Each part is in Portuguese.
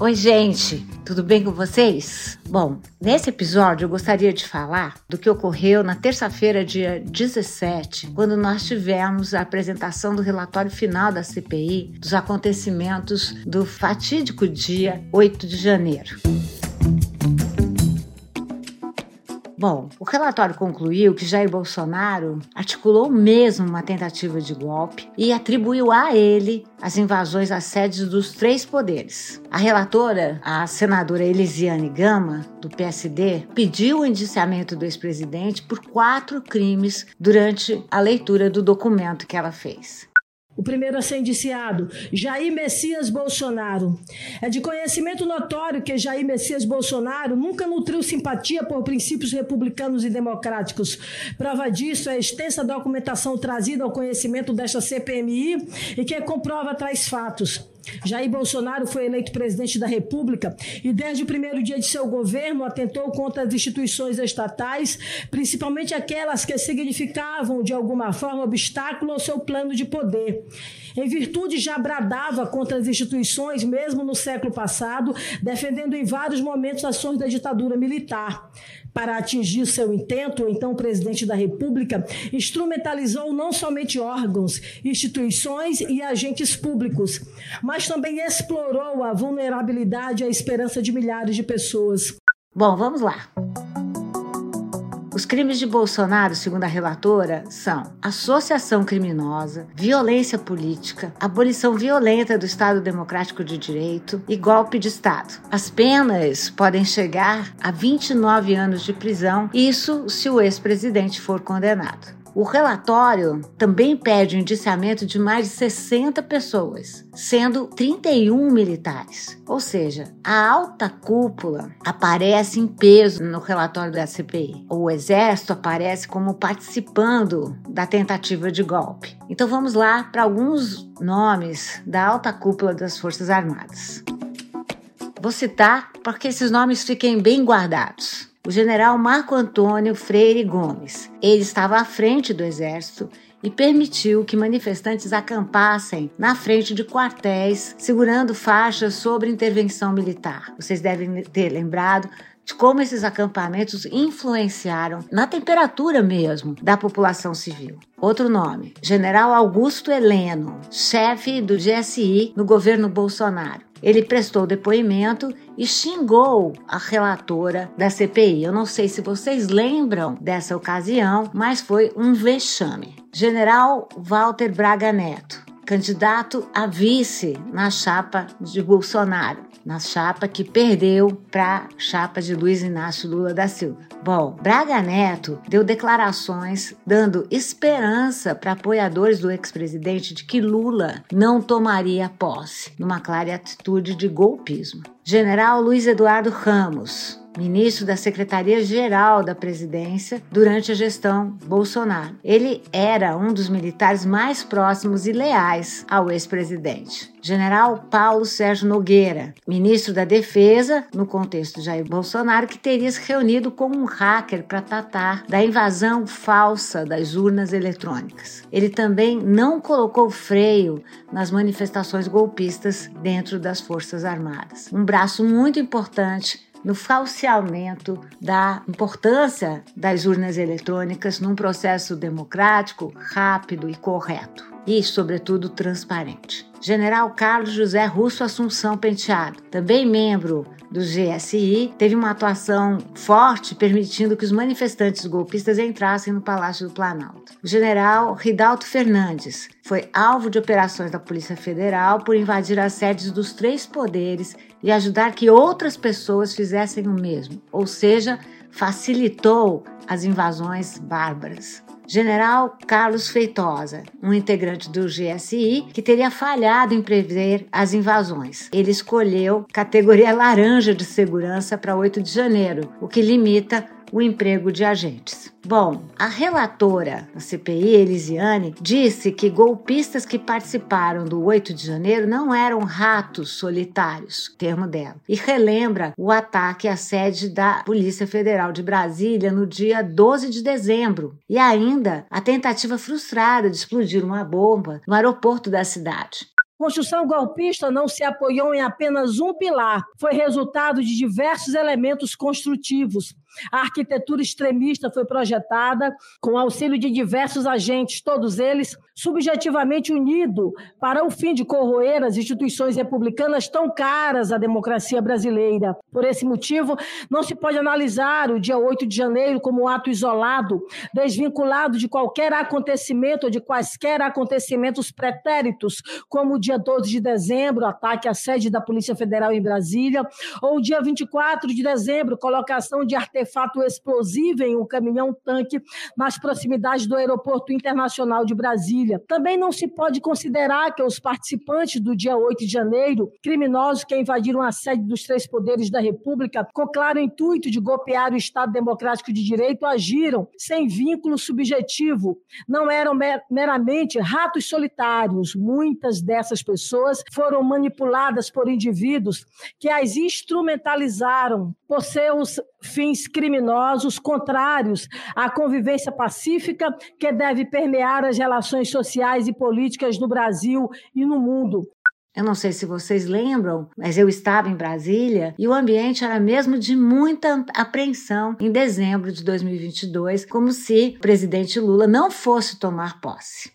Oi, gente, tudo bem com vocês? Bom, nesse episódio eu gostaria de falar do que ocorreu na terça-feira, dia 17, quando nós tivemos a apresentação do relatório final da CPI dos acontecimentos do fatídico dia 8 de janeiro. Bom, o relatório concluiu que Jair Bolsonaro articulou mesmo uma tentativa de golpe e atribuiu a ele as invasões às sedes dos três poderes. A relatora, a senadora Elisiane Gama, do PSD, pediu o indiciamento do ex-presidente por quatro crimes durante a leitura do documento que ela fez o primeiro a ser indiciado, Jair Messias Bolsonaro. É de conhecimento notório que Jair Messias Bolsonaro nunca nutriu simpatia por princípios republicanos e democráticos. Prova disso é a extensa documentação trazida ao conhecimento desta CPMI e que comprova tais fatos. Jair Bolsonaro foi eleito presidente da República e, desde o primeiro dia de seu governo, atentou contra as instituições estatais, principalmente aquelas que significavam, de alguma forma, obstáculo ao seu plano de poder. Em virtude, já bradava contra as instituições, mesmo no século passado, defendendo em vários momentos ações da ditadura militar. Para atingir seu intento, o então presidente da República instrumentalizou não somente órgãos, instituições e agentes públicos, mas também explorou a vulnerabilidade e a esperança de milhares de pessoas. Bom, vamos lá. Os crimes de Bolsonaro, segundo a relatora, são associação criminosa, violência política, abolição violenta do Estado Democrático de Direito e golpe de Estado. As penas podem chegar a 29 anos de prisão, isso se o ex-presidente for condenado. O relatório também pede o indiciamento de mais de 60 pessoas, sendo 31 militares. Ou seja, a alta cúpula aparece em peso no relatório da CPI. O Exército aparece como participando da tentativa de golpe. Então vamos lá para alguns nomes da alta cúpula das Forças Armadas. Vou citar para que esses nomes fiquem bem guardados o general Marco Antônio Freire Gomes. Ele estava à frente do exército e permitiu que manifestantes acampassem na frente de quartéis, segurando faixas sobre intervenção militar. Vocês devem ter lembrado de como esses acampamentos influenciaram na temperatura mesmo da população civil. Outro nome, General Augusto Heleno, chefe do GSI no governo Bolsonaro. Ele prestou depoimento e xingou a relatora da CPI. Eu não sei se vocês lembram dessa ocasião, mas foi um vexame. General Walter Braga Neto, candidato a vice na chapa de Bolsonaro na chapa que perdeu para a chapa de Luiz Inácio Lula da Silva. Bom, Braga Neto deu declarações dando esperança para apoiadores do ex-presidente de que Lula não tomaria posse, numa clara atitude de golpismo. General Luiz Eduardo Ramos, ministro da Secretaria-Geral da Presidência durante a gestão Bolsonaro. Ele era um dos militares mais próximos e leais ao ex-presidente. General Paulo Sérgio Nogueira, ministro da Defesa, no contexto de Jair Bolsonaro, que teria se reunido com um hacker para tratar da invasão falsa das urnas eletrônicas. Ele também não colocou freio nas manifestações golpistas dentro das Forças Armadas. Um braço muito importante no falseamento da importância das urnas eletrônicas num processo democrático, rápido e correto e, sobretudo, transparente. General Carlos José Russo Assunção Penteado, também membro do GSI, teve uma atuação forte permitindo que os manifestantes golpistas entrassem no Palácio do Planalto. O general Ridalto Fernandes foi alvo de operações da Polícia Federal por invadir as sedes dos três poderes e ajudar que outras pessoas fizessem o mesmo, ou seja, facilitou as invasões bárbaras. General Carlos Feitosa, um integrante do GSI que teria falhado em prever as invasões. Ele escolheu categoria laranja de segurança para 8 de janeiro, o que limita o emprego de agentes. Bom, a relatora da CPI, Elisiane, disse que golpistas que participaram do 8 de janeiro não eram ratos solitários, termo dela, e relembra o ataque à sede da Polícia Federal de Brasília no dia 12 de dezembro e ainda a tentativa frustrada de explodir uma bomba no aeroporto da cidade. construção golpista não se apoiou em apenas um pilar, foi resultado de diversos elementos construtivos. A arquitetura extremista foi projetada com auxílio de diversos agentes, todos eles subjetivamente unidos para o fim de corroer as instituições republicanas tão caras à democracia brasileira. Por esse motivo, não se pode analisar o dia 8 de janeiro como um ato isolado, desvinculado de qualquer acontecimento ou de quaisquer acontecimentos pretéritos, como o dia 12 de dezembro, ataque à sede da Polícia Federal em Brasília, ou o dia 24 de dezembro, colocação de artefato explosivo em um caminhão-tanque nas proximidades do Aeroporto Internacional de Brasília. Também não se pode considerar que os participantes do dia 8 de janeiro, criminosos que invadiram a sede dos três poderes da República, com claro intuito de golpear o Estado Democrático de Direito, agiram sem vínculo subjetivo. Não eram meramente ratos solitários. Muitas dessas pessoas foram manipuladas por indivíduos que as instrumentalizaram por seus fins criminosos contrários à convivência pacífica que deve permear as relações sociais e políticas no Brasil e no mundo. Eu não sei se vocês lembram, mas eu estava em Brasília e o ambiente era mesmo de muita apreensão em dezembro de 2022, como se o presidente Lula não fosse tomar posse.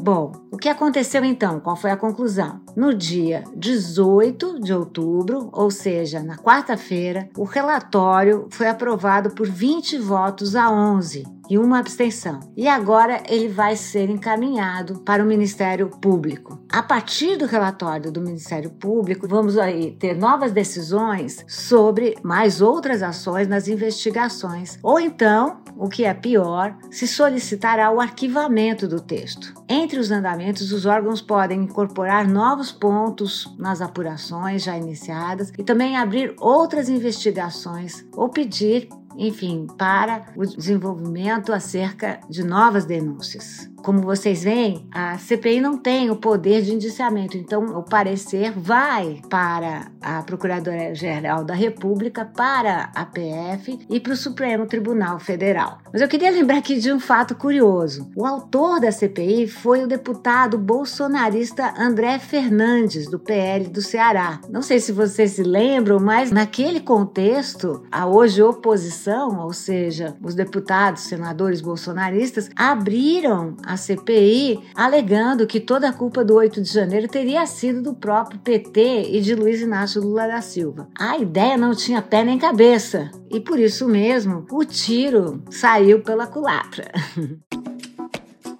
Bom, o que aconteceu então? Qual foi a conclusão? No dia 18 de outubro, ou seja, na quarta-feira, o relatório foi aprovado por 20 votos a 11 e uma abstenção. E agora ele vai ser encaminhado para o Ministério Público. A partir do relatório do Ministério Público, vamos aí ter novas decisões sobre mais outras ações nas investigações. Ou então, o que é pior, se solicitará o arquivamento do texto. Entre os andamentos, os órgãos podem incorporar novos pontos nas apurações já iniciadas e também abrir outras investigações ou pedir enfim, para o desenvolvimento acerca de novas denúncias. Como vocês veem, a CPI não tem o poder de indiciamento, então o parecer vai para a Procuradoria-Geral da República, para a PF e para o Supremo Tribunal Federal. Mas eu queria lembrar aqui de um fato curioso. O autor da CPI foi o deputado bolsonarista André Fernandes, do PL do Ceará. Não sei se vocês se lembram, mas naquele contexto, a hoje oposição, ou seja, os deputados, senadores bolsonaristas, abriram a CPI, alegando que toda a culpa do 8 de janeiro teria sido do próprio PT e de Luiz Inácio Lula da Silva. A ideia não tinha pé nem cabeça e por isso mesmo o tiro saiu pela culatra.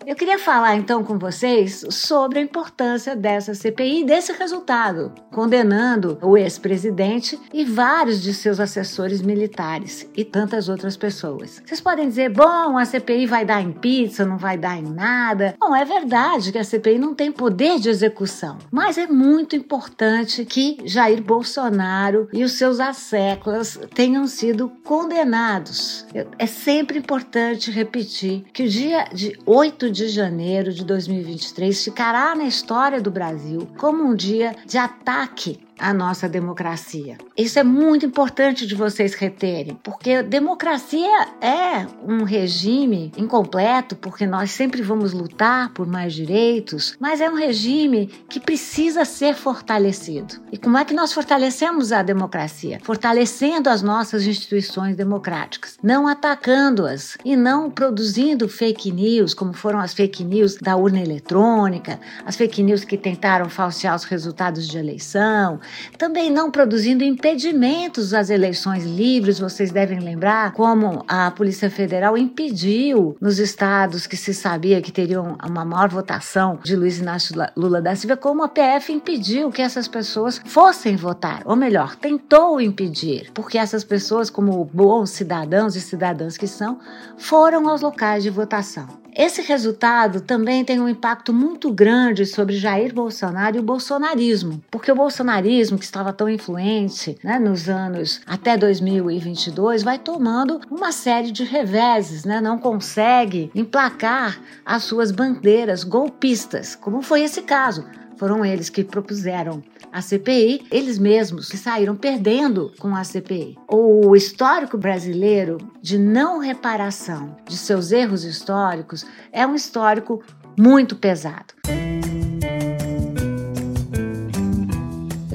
Eu queria falar então com vocês sobre a importância dessa CPI e desse resultado, condenando o ex-presidente e vários de seus assessores militares e tantas outras pessoas. Vocês podem dizer, bom, a CPI vai dar em pizza, não vai dar em nada. Bom, é verdade que a CPI não tem poder de execução, mas é muito importante que Jair Bolsonaro e os seus asseclas tenham sido condenados. É sempre importante repetir que o dia de 8 de janeiro de 2023 ficará na história do Brasil como um dia de ataque a nossa democracia. Isso é muito importante de vocês reterem, porque democracia é um regime incompleto, porque nós sempre vamos lutar por mais direitos, mas é um regime que precisa ser fortalecido. E como é que nós fortalecemos a democracia? Fortalecendo as nossas instituições democráticas, não atacando-as e não produzindo fake news, como foram as fake news da urna eletrônica, as fake news que tentaram falsear os resultados de eleição, também não produzindo impedimentos às eleições livres. Vocês devem lembrar como a Polícia Federal impediu nos estados que se sabia que teriam uma maior votação de Luiz Inácio Lula da Silva, como a PF impediu que essas pessoas fossem votar, ou melhor, tentou impedir, porque essas pessoas, como bons cidadãos e cidadãs que são, foram aos locais de votação. Esse resultado também tem um impacto muito grande sobre Jair Bolsonaro e o bolsonarismo, porque o bolsonarismo, que estava tão influente né, nos anos até 2022, vai tomando uma série de reveses, né, não consegue emplacar as suas bandeiras golpistas, como foi esse caso. Foram eles que propuseram a CPI, eles mesmos que saíram perdendo com a CPI. O histórico brasileiro de não reparação de seus erros históricos é um histórico muito pesado.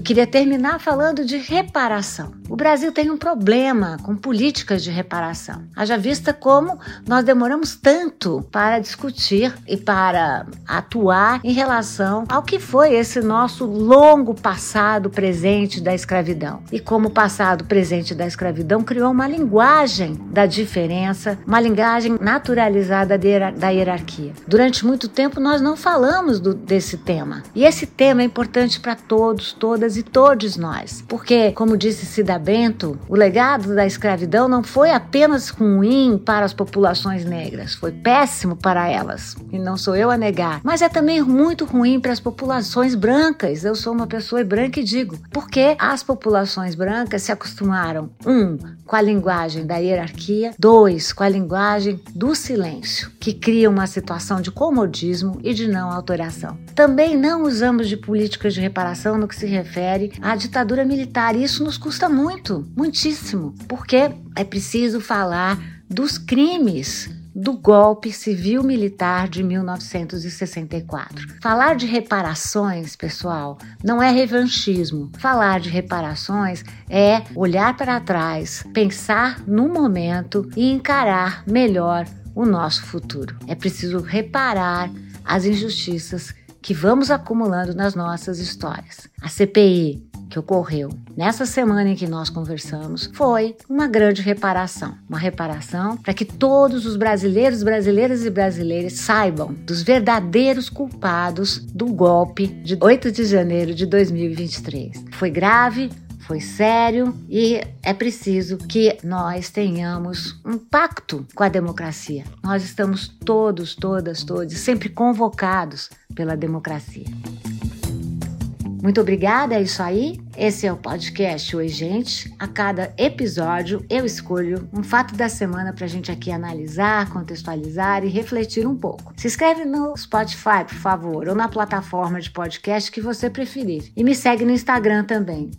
Queria terminar falando de reparação. O Brasil tem um problema com políticas de reparação. Haja vista como nós demoramos tanto para discutir e para atuar em relação ao que foi esse nosso longo passado presente da escravidão. E como o passado presente da escravidão criou uma linguagem da diferença, uma linguagem naturalizada da hierarquia. Durante muito tempo nós não falamos do, desse tema. E esse tema é importante para todos, todas e todos nós. Porque, como disse Cida Bento, o legado da escravidão não foi apenas ruim para as populações negras, foi péssimo para elas. E não sou eu a negar. Mas é também muito ruim para as populações brancas. Eu sou uma pessoa branca e digo, porque as populações brancas se acostumaram, um, com a linguagem da hierarquia, dois, com a linguagem do silêncio, que cria uma situação de comodismo e de não alteração. Também não usamos de políticas de reparação no que se refere à ditadura militar. E isso nos custa muito, muitíssimo, porque é preciso falar dos crimes do golpe civil-militar de 1964. Falar de reparações, pessoal, não é revanchismo. Falar de reparações é olhar para trás, pensar no momento e encarar melhor o nosso futuro. É preciso reparar as injustiças que vamos acumulando nas nossas histórias. A CPI que ocorreu nessa semana em que nós conversamos foi uma grande reparação. Uma reparação para que todos os brasileiros, brasileiras e brasileiras saibam dos verdadeiros culpados do golpe de 8 de janeiro de 2023. Foi grave, foi sério e é preciso que nós tenhamos um pacto com a democracia. Nós estamos todos, todas, todos sempre convocados pela democracia. Muito obrigada, é isso aí. Esse é o podcast Oi Gente. A cada episódio eu escolho um fato da semana para a gente aqui analisar, contextualizar e refletir um pouco. Se inscreve no Spotify, por favor, ou na plataforma de podcast que você preferir. E me segue no Instagram também,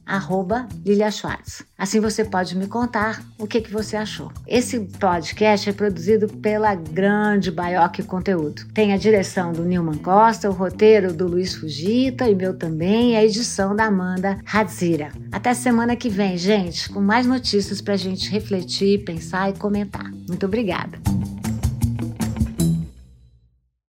Lilia Schwartz. Assim você pode me contar o que, que você achou. Esse podcast é produzido pela grande Baioque Conteúdo. Tem a direção do Nilman Costa, o roteiro do Luiz Fugita e meu também, a edição da Amanda Radical. Jazira. Até semana que vem, gente, com mais notícias para a gente refletir, pensar e comentar. Muito obrigada.